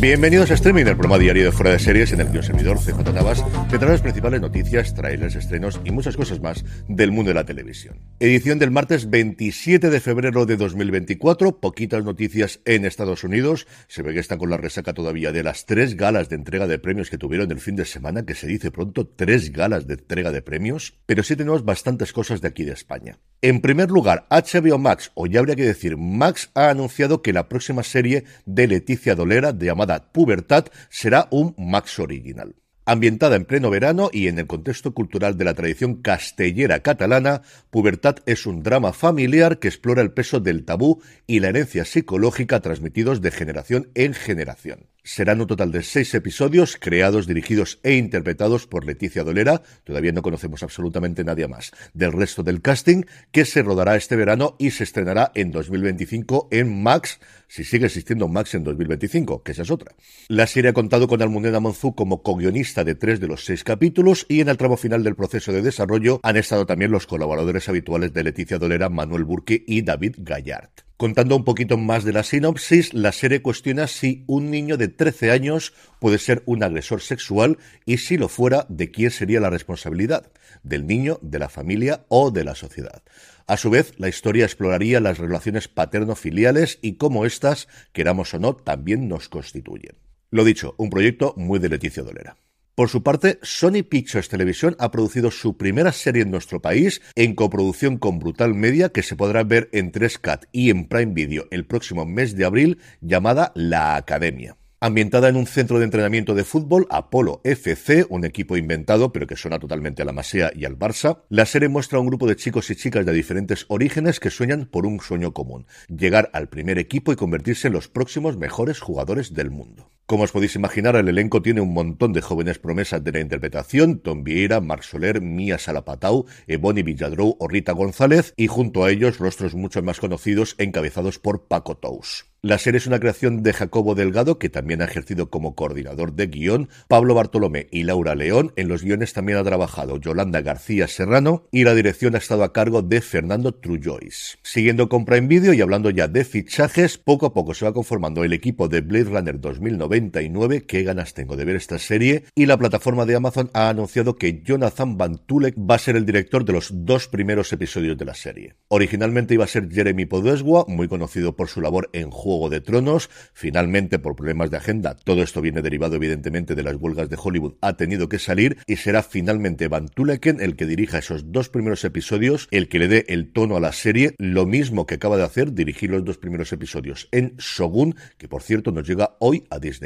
Bienvenidos a Streaming, el programa diario de Fuera de Series en el que un servidor, CJ Navas, te trae las principales noticias, trailers, estrenos y muchas cosas más del mundo de la televisión. Edición del martes 27 de febrero de 2024, poquitas noticias en Estados Unidos, se ve que están con la resaca todavía de las tres galas de entrega de premios que tuvieron el fin de semana, que se dice pronto, tres galas de entrega de premios, pero sí tenemos bastantes cosas de aquí de España. En primer lugar, HBO Max, o ya habría que decir, Max ha anunciado que la próxima serie de Leticia Dolera, llamada Pubertad, será un Max original. Ambientada en pleno verano y en el contexto cultural de la tradición castellera catalana, Pubertad es un drama familiar que explora el peso del tabú y la herencia psicológica transmitidos de generación en generación. Serán un total de seis episodios creados, dirigidos e interpretados por Leticia Dolera, todavía no conocemos absolutamente nadie más, del resto del casting, que se rodará este verano y se estrenará en 2025 en Max, si sigue existiendo Max en 2025, que esa es otra. La serie ha contado con Almudena Monzú como co-guionista de tres de los seis capítulos y en el tramo final del proceso de desarrollo han estado también los colaboradores habituales de Leticia Dolera, Manuel Burque y David Gallard. Contando un poquito más de la sinopsis, la serie cuestiona si un niño de 13 años puede ser un agresor sexual y si lo fuera, de quién sería la responsabilidad, del niño, de la familia o de la sociedad. A su vez, la historia exploraría las relaciones paterno-filiales y cómo éstas, queramos o no, también nos constituyen. Lo dicho, un proyecto muy de Leticia Dolera. Por su parte, Sony Pictures Televisión ha producido su primera serie en nuestro país en coproducción con Brutal Media que se podrá ver en 3CAT y en Prime Video el próximo mes de abril llamada La Academia. Ambientada en un centro de entrenamiento de fútbol, Apolo FC, un equipo inventado pero que suena totalmente a la Masea y al Barça, la serie muestra a un grupo de chicos y chicas de diferentes orígenes que sueñan por un sueño común, llegar al primer equipo y convertirse en los próximos mejores jugadores del mundo. Como os podéis imaginar, el elenco tiene un montón de jóvenes promesas de la interpretación, Tom Vieira, Marc Soler, Mia Salapatau, Ebony Villadrou o Rita González, y junto a ellos rostros mucho más conocidos encabezados por Paco Tous. La serie es una creación de Jacobo Delgado, que también ha ejercido como coordinador de guion, Pablo Bartolomé y Laura León. En los guiones también ha trabajado Yolanda García Serrano y la dirección ha estado a cargo de Fernando Trullois. Siguiendo con Prime Video y hablando ya de fichajes, poco a poco se va conformando el equipo de Blade Runner 2099. Qué ganas tengo de ver esta serie. Y la plataforma de Amazon ha anunciado que Jonathan Van Tulek va a ser el director de los dos primeros episodios de la serie. Originalmente iba a ser Jeremy Podeswa, muy conocido por su labor en Juego de Tronos. Finalmente, por problemas de agenda, todo esto viene derivado evidentemente de las huelgas de Hollywood, ha tenido que salir y será finalmente Van Tuleken el que dirija esos dos primeros episodios, el que le dé el tono a la serie, lo mismo que acaba de hacer dirigir los dos primeros episodios en Shogun, que por cierto nos llega hoy a Disney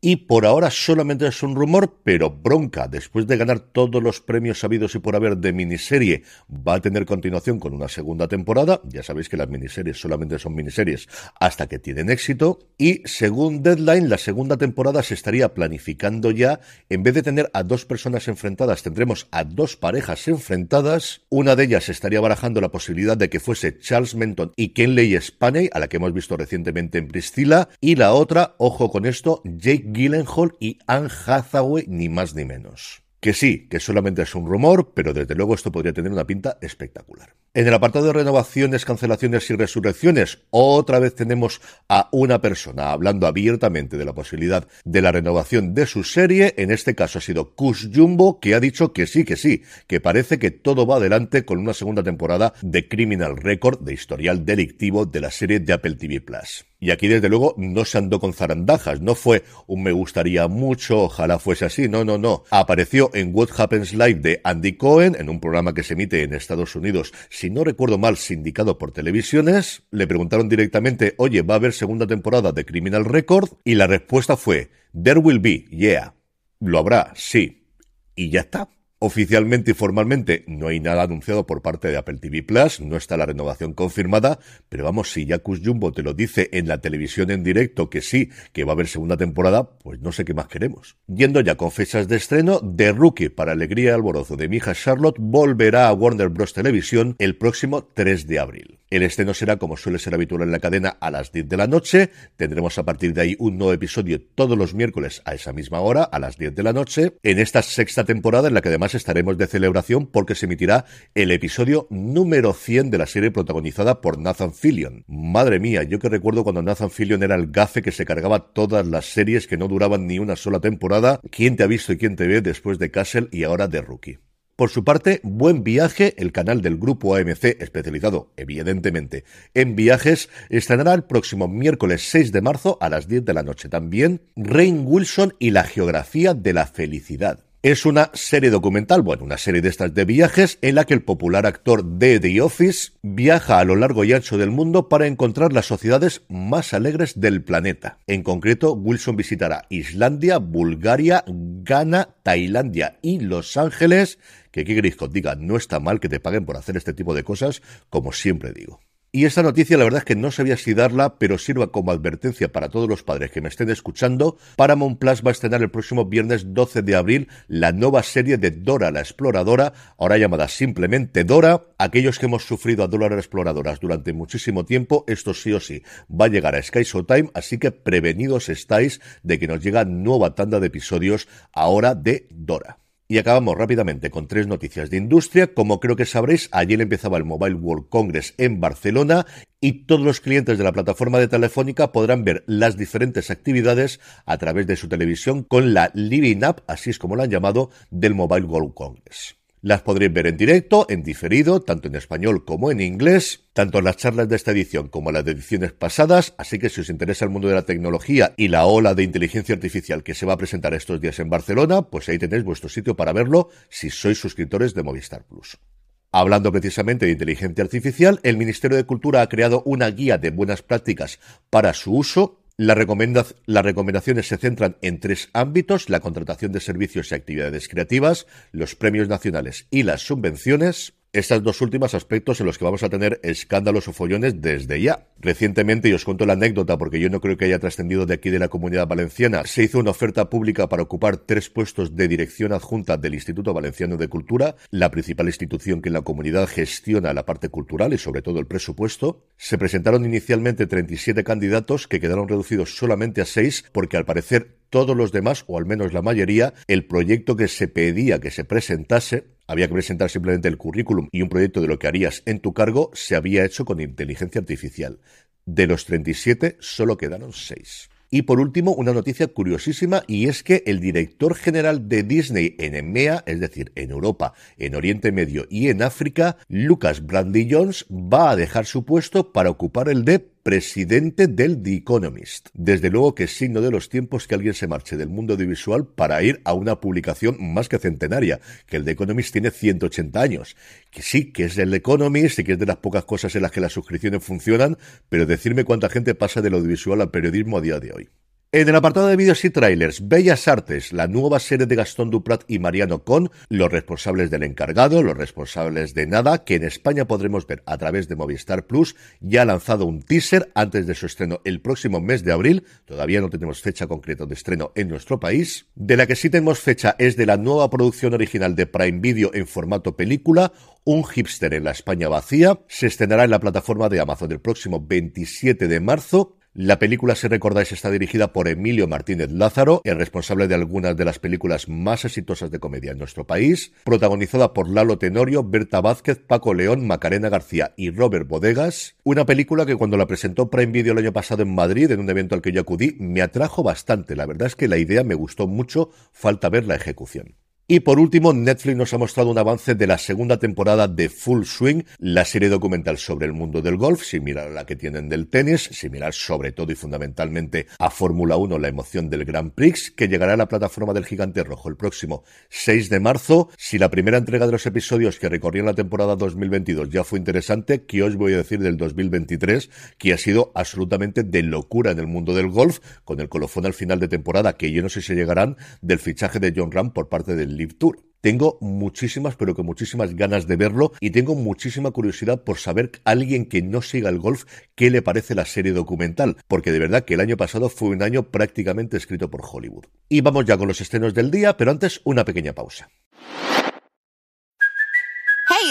Y por ahora solamente es un rumor, pero bronca, después de ganar todos los premios sabidos y por haber de miniserie, va a tener continuación con una segunda temporada. Ya sabéis que las miniseries solamente son miniseries hasta que tienen éxito. Y según Deadline la segunda temporada se estaría planificando ya, en vez de tener a dos personas enfrentadas tendremos a dos parejas enfrentadas, una de ellas estaría barajando la posibilidad de que fuese Charles Menton y Kenley Spaney, a la que hemos visto recientemente en Priscilla, y la otra, ojo con esto, Jake Gyllenhaal y Anne Hathaway, ni más ni menos. que sí, que solamente es un rumor, pero desde luego esto podría tener una pinta espectacular. En el apartado de renovaciones, cancelaciones y resurrecciones, otra vez tenemos a una persona hablando abiertamente de la posibilidad de la renovación de su serie. En este caso ha sido Kush Jumbo, que ha dicho que sí, que sí, que parece que todo va adelante con una segunda temporada de Criminal Record, de historial delictivo de la serie de Apple TV Plus. Y aquí, desde luego, no se andó con zarandajas. No fue un me gustaría mucho, ojalá fuese así. No, no, no. Apareció en What Happens Live de Andy Cohen, en un programa que se emite en Estados Unidos, si no recuerdo mal, sindicado por televisiones. Le preguntaron directamente, oye, ¿va a haber segunda temporada de Criminal Record? Y la respuesta fue, There will be, yeah. Lo habrá, sí. Y ya está. Oficialmente y formalmente no hay nada anunciado por parte de Apple TV Plus, no está la renovación confirmada, pero vamos, si Jacus Jumbo te lo dice en la televisión en directo que sí, que va a haber segunda temporada, pues no sé qué más queremos. Yendo ya con fechas de estreno, The Rookie, para alegría y alborozo de mi hija Charlotte, volverá a Warner Bros. Televisión el próximo 3 de abril. El estreno será, como suele ser habitual en la cadena, a las 10 de la noche. Tendremos a partir de ahí un nuevo episodio todos los miércoles a esa misma hora, a las 10 de la noche, en esta sexta temporada en la que además estaremos de celebración porque se emitirá el episodio número 100 de la serie protagonizada por Nathan Fillion. Madre mía, yo que recuerdo cuando Nathan Fillion era el gafe que se cargaba todas las series que no duraban ni una sola temporada. ¿Quién te ha visto y quién te ve después de Castle y ahora de Rookie? Por su parte, Buen Viaje, el canal del grupo AMC especializado, evidentemente, en viajes, estrenará el próximo miércoles 6 de marzo a las 10 de la noche. También Rain Wilson y la geografía de la felicidad. Es una serie documental, bueno, una serie de estas de viajes en la que el popular actor de The Office viaja a lo largo y ancho del mundo para encontrar las sociedades más alegres del planeta. En concreto, Wilson visitará Islandia, Bulgaria, Ghana, Tailandia y Los Ángeles, que aquí Grisco diga, no está mal que te paguen por hacer este tipo de cosas, como siempre digo. Y esta noticia la verdad es que no sabía si darla, pero sirva como advertencia para todos los padres que me estén escuchando. Paramount Plus va a estrenar el próximo viernes 12 de abril la nueva serie de Dora la Exploradora, ahora llamada simplemente Dora. Aquellos que hemos sufrido a Dora la Exploradoras durante muchísimo tiempo, esto sí o sí va a llegar a Sky Showtime, así que prevenidos estáis de que nos llega nueva tanda de episodios ahora de Dora. Y acabamos rápidamente con tres noticias de industria. Como creo que sabréis, ayer empezaba el Mobile World Congress en Barcelona y todos los clientes de la plataforma de Telefónica podrán ver las diferentes actividades a través de su televisión con la Living App, así es como la han llamado, del Mobile World Congress. Las podréis ver en directo, en diferido, tanto en español como en inglés, tanto en las charlas de esta edición como las de ediciones pasadas, así que si os interesa el mundo de la tecnología y la ola de inteligencia artificial que se va a presentar estos días en Barcelona, pues ahí tenéis vuestro sitio para verlo si sois suscriptores de Movistar Plus. Hablando precisamente de inteligencia artificial, el Ministerio de Cultura ha creado una guía de buenas prácticas para su uso las recomendaciones se centran en tres ámbitos, la contratación de servicios y actividades creativas, los premios nacionales y las subvenciones. Estas dos últimos aspectos en los que vamos a tener escándalos o follones desde ya. Recientemente, y os cuento la anécdota porque yo no creo que haya trascendido de aquí de la comunidad valenciana, se hizo una oferta pública para ocupar tres puestos de dirección adjunta del Instituto Valenciano de Cultura, la principal institución que en la comunidad gestiona la parte cultural y sobre todo el presupuesto. Se presentaron inicialmente 37 candidatos que quedaron reducidos solamente a seis porque al parecer todos los demás, o al menos la mayoría, el proyecto que se pedía que se presentase había que presentar simplemente el currículum y un proyecto de lo que harías en tu cargo se había hecho con inteligencia artificial. De los 37 solo quedaron 6. Y por último, una noticia curiosísima y es que el director general de Disney en EMEA, es decir, en Europa, en Oriente Medio y en África, Lucas Brandy Jones, va a dejar su puesto para ocupar el de presidente del The Economist. Desde luego que es signo de los tiempos que alguien se marche del mundo audiovisual para ir a una publicación más que centenaria, que el The Economist tiene 180 años. Que sí, que es el The Economist y que es de las pocas cosas en las que las suscripciones funcionan, pero decirme cuánta gente pasa del audiovisual al periodismo a día de hoy. En el apartado de vídeos y trailers, Bellas Artes, la nueva serie de Gastón Duprat y Mariano Con, los responsables del encargado, los responsables de nada, que en España podremos ver a través de Movistar Plus, ya ha lanzado un teaser antes de su estreno el próximo mes de abril, todavía no tenemos fecha concreta de estreno en nuestro país, de la que sí tenemos fecha es de la nueva producción original de Prime Video en formato película, un hipster en la España vacía, se estrenará en la plataforma de Amazon el próximo 27 de marzo, La película, si recordáis, está dirigida por Emilio Martínez Lázaro, el responsable de algunas de las películas más exitosas de comedia en nuestro país, protagonizada por Lalo Tenorio, Berta Vázquez, Paco León, Macarena García y Robert Bodegas. Una película que cuando la presentó Prime Video el año pasado en Madrid, en un evento al que yo acudí, me atrajo bastante. La verdad es que la idea me gustó mucho, falta ver la ejecución. Y por último, Netflix nos ha mostrado un avance de la segunda temporada de Full Swing, la serie documental sobre el mundo del golf, similar a la que tienen del tenis, similar sobre todo y fundamentalmente a Fórmula 1, la emoción del Grand Prix, que llegará a la plataforma del Gigante Rojo el próximo 6 de marzo. Si la primera entrega de los episodios que recorrían la temporada 2022 ya fue interesante, ¿qué os voy a decir del 2023? Que ha sido absolutamente de locura en el mundo del golf, con el colofón al final de temporada, que yo no sé si llegarán, del fichaje de John Ram por parte del Tour. Tengo muchísimas, pero que muchísimas ganas de verlo y tengo muchísima curiosidad por saber a alguien que no siga el golf qué le parece la serie documental, porque de verdad que el año pasado fue un año prácticamente escrito por Hollywood. Y vamos ya con los estrenos del día, pero antes una pequeña pausa.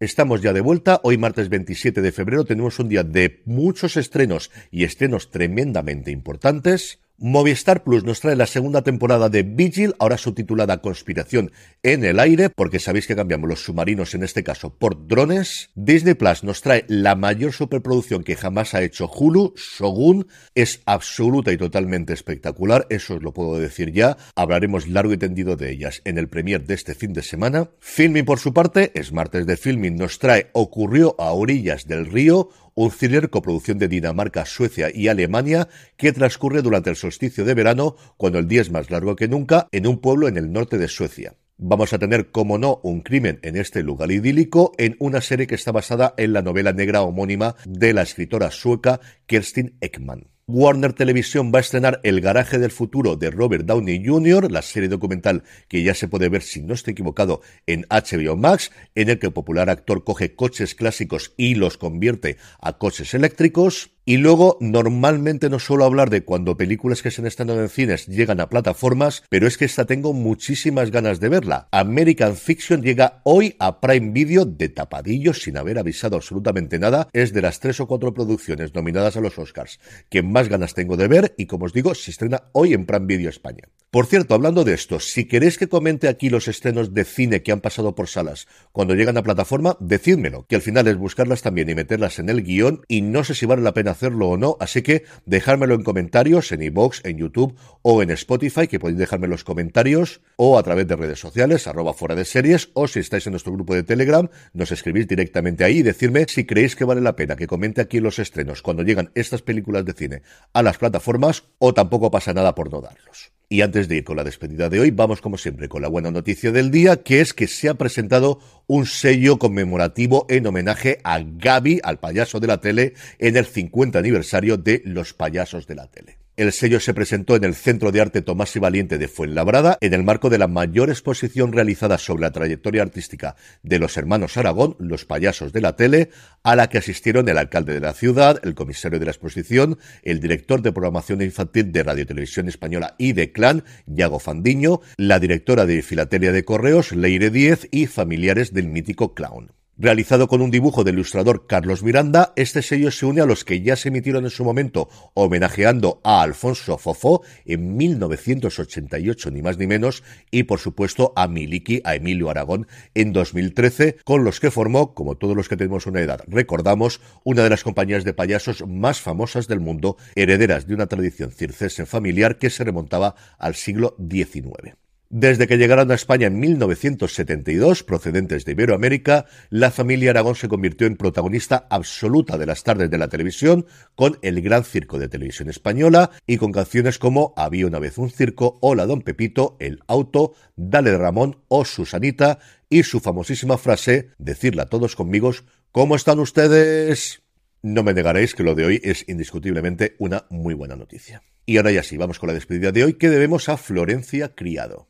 Estamos ya de vuelta. Hoy, martes 27 de febrero, tenemos un día de muchos estrenos y estrenos tremendamente importantes. Movistar Plus nos trae la segunda temporada de Vigil, ahora subtitulada Conspiración en el aire, porque sabéis que cambiamos los submarinos en este caso por drones. Disney Plus nos trae la mayor superproducción que jamás ha hecho Hulu, Shogun, es absoluta y totalmente espectacular, eso os lo puedo decir ya. Hablaremos largo y tendido de ellas en el premier de este fin de semana. Filming por su parte, es martes de filming, nos trae Ocurrió a orillas del río, un thriller coproducción de Dinamarca, Suecia y Alemania que transcurre durante el solsticio de verano, cuando el día es más largo que nunca, en un pueblo en el norte de Suecia. Vamos a tener, como no, un crimen en este lugar idílico en una serie que está basada en la novela negra homónima de la escritora sueca Kerstin Ekman. Warner Televisión va a estrenar El garaje del futuro de Robert Downey Jr., la serie documental que ya se puede ver, si no estoy equivocado, en HBO Max, en el que el popular actor coge coches clásicos y los convierte a coches eléctricos. Y luego, normalmente no suelo hablar de cuando películas que se han estrenado en cines llegan a plataformas, pero es que esta tengo muchísimas ganas de verla. American Fiction llega hoy a Prime Video de tapadillos sin haber avisado absolutamente nada. Es de las tres o cuatro producciones nominadas a los Oscars que más ganas tengo de ver y como os digo, se estrena hoy en Prime Video España. Por cierto, hablando de esto, si queréis que comente aquí los estrenos de cine que han pasado por salas cuando llegan a plataforma, decídmelo, que al final es buscarlas también y meterlas en el guion y no sé si vale la pena hacerlo o no, así que dejármelo en comentarios en iVoox, en YouTube o en Spotify, que podéis dejarme los comentarios o a través de redes sociales, arroba fuera de series, o si estáis en nuestro grupo de Telegram, nos escribís directamente ahí y decirme si creéis que vale la pena que comente aquí los estrenos cuando llegan estas películas de cine a las plataformas o tampoco pasa nada por no darlos. Y antes de ir con la despedida de hoy, vamos como siempre con la buena noticia del día, que es que se ha presentado un sello conmemorativo en homenaje a Gaby, al payaso de la tele, en el 50 aniversario de Los Payasos de la Tele. El sello se presentó en el Centro de Arte Tomás y Valiente de Fuenlabrada en el marco de la mayor exposición realizada sobre la trayectoria artística de los hermanos Aragón, los payasos de la tele, a la que asistieron el alcalde de la ciudad, el comisario de la exposición, el director de programación infantil de Radio Televisión Española y de Clan, Yago Fandiño, la directora de Filatelia de Correos, Leire Diez y familiares del mítico clown. Realizado con un dibujo del ilustrador Carlos Miranda, este sello se une a los que ya se emitieron en su momento homenajeando a Alfonso Fofó en 1988, ni más ni menos, y por supuesto a Miliki, a Emilio Aragón, en 2013, con los que formó, como todos los que tenemos una edad, recordamos, una de las compañías de payasos más famosas del mundo, herederas de una tradición circense familiar que se remontaba al siglo XIX. Desde que llegaron a España en 1972, procedentes de Iberoamérica, la familia Aragón se convirtió en protagonista absoluta de las tardes de la televisión con el Gran Circo de Televisión Española y con canciones como Había una vez un circo, Hola Don Pepito, El Auto, Dale Ramón o Susanita y su famosísima frase, decirla todos conmigo, ¿cómo están ustedes? no me negaréis que lo de hoy es indiscutiblemente una muy buena noticia. Y ahora ya sí, vamos con la despedida de hoy que debemos a Florencia Criado.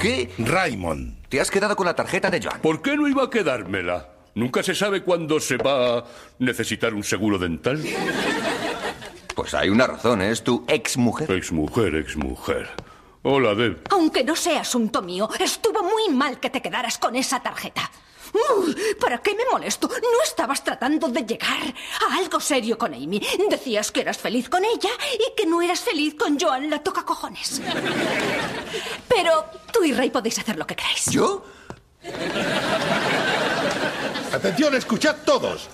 Qué? Raymond. Te has quedado con la tarjeta de Joan. ¿Por qué no iba a quedármela? Nunca se sabe cuándo se va a necesitar un seguro dental. Pues hay una razón, ¿es tu ex mujer? Ex mujer, ex mujer. Hola, Deb. Aunque no sea asunto mío, estuvo muy mal que te quedaras con esa tarjeta. Uy, ¿Para qué me molesto? No estabas tratando de llegar a algo serio con Amy. Decías que eras feliz con ella y que no eras feliz con Joan la toca cojones. Pero tú y Ray podéis hacer lo que queráis. ¿Yo? Atención, escuchad todos.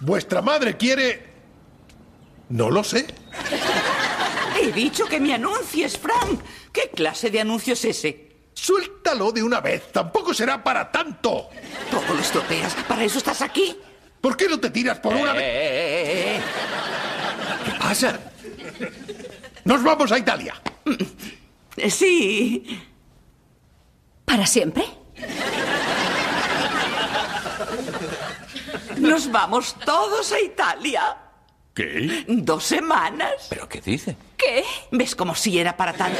Vuestra madre quiere... No lo sé. He dicho que me anuncies, Frank. ¿Qué clase de anuncio es ese? Suéltalo de una vez. Tampoco será para tanto. Todo lo estropeas. ¿Para eso estás aquí? ¿Por qué no te tiras por una vez? Eh, ¿Qué pasa? Nos vamos a Italia. Sí. ¿Para siempre? Nos vamos todos a Italia. ¿Qué? Dos semanas. ¿Pero qué dice? ¿Qué? ¿Ves como si era para tanto?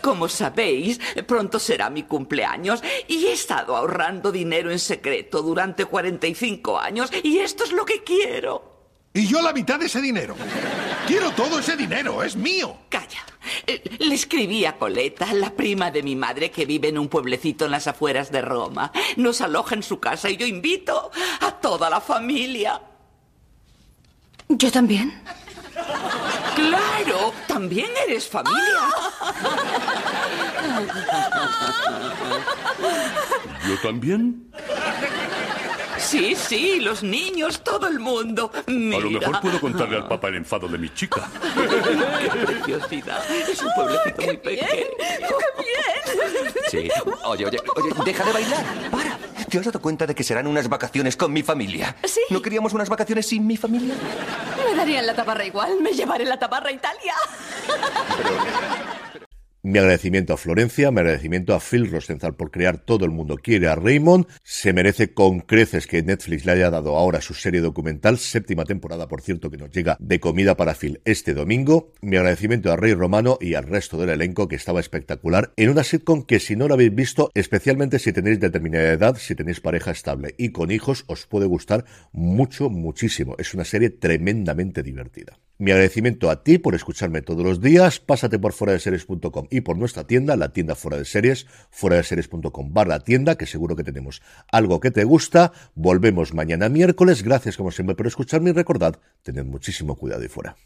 Como sabéis, pronto será mi cumpleaños y he estado ahorrando dinero en secreto durante 45 años y esto es lo que quiero. Y yo la mitad de ese dinero. Quiero todo ese dinero. Es mío. Calla. Eh, Le escribí a Coleta, la prima de mi madre que vive en un pueblecito en las afueras de Roma. Nos aloja en su casa y yo invito a toda la familia. ¿Yo también? Claro, también eres familia. ¿Yo también? Sí, sí, los niños, todo el mundo. Mira. A lo mejor puedo contarle al papá el enfado de mi chica. ¡Qué preciosidad! Es un pueblecito muy pequeño. Sí. Oye, oye, oye, deja de bailar. Para. ¿Te has dado cuenta de que serán unas vacaciones con mi familia? Sí. ¿No queríamos unas vacaciones sin mi familia? Me darían la tabarra igual. Me llevaré la tabarra a Italia. Mi agradecimiento a Florencia, mi agradecimiento a Phil Rosenthal por crear Todo el mundo quiere a Raymond. Se merece con creces que Netflix le haya dado ahora su serie documental, séptima temporada, por cierto, que nos llega de comida para Phil este domingo. Mi agradecimiento a Rey Romano y al resto del elenco que estaba espectacular en una sitcom que si no la habéis visto, especialmente si tenéis determinada edad, si tenéis pareja estable y con hijos, os puede gustar mucho, muchísimo. Es una serie tremendamente divertida. Mi agradecimiento a ti por escucharme todos los días. Pásate por fuera de series.com y por nuestra tienda, la tienda fuera de series, fuera de series.com barra tienda, que seguro que tenemos algo que te gusta. Volvemos mañana miércoles. Gracias como siempre por escucharme y recordad, tened muchísimo cuidado y fuera.